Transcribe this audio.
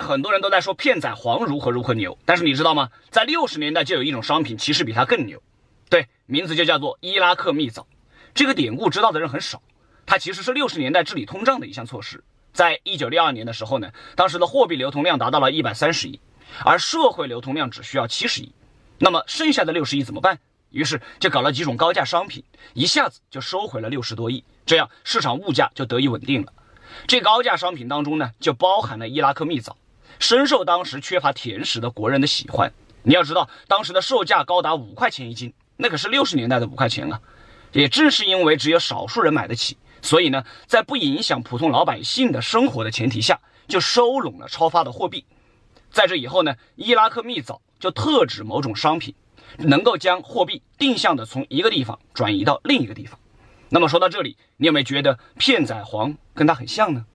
很多人都在说片仔癀如何如何牛，但是你知道吗？在六十年代就有一种商品，其实比它更牛。对，名字就叫做伊拉克蜜枣。这个典故知道的人很少，它其实是六十年代治理通胀的一项措施。在一九六二年的时候呢，当时的货币流通量达到了一百三十亿，而社会流通量只需要七十亿。那么剩下的六十亿怎么办？于是就搞了几种高价商品，一下子就收回了六十多亿，这样市场物价就得以稳定了。这高价商品当中呢，就包含了伊拉克蜜枣，深受当时缺乏甜食的国人的喜欢。你要知道，当时的售价高达五块钱一斤，那可是六十年代的五块钱啊！也正是因为只有少数人买得起，所以呢，在不影响普通老百姓的生活的前提下，就收拢了超发的货币。在这以后呢，伊拉克蜜枣就特指某种商品，能够将货币定向的从一个地方转移到另一个地方。那么说到这里，你有没有觉得片仔癀跟它很像呢？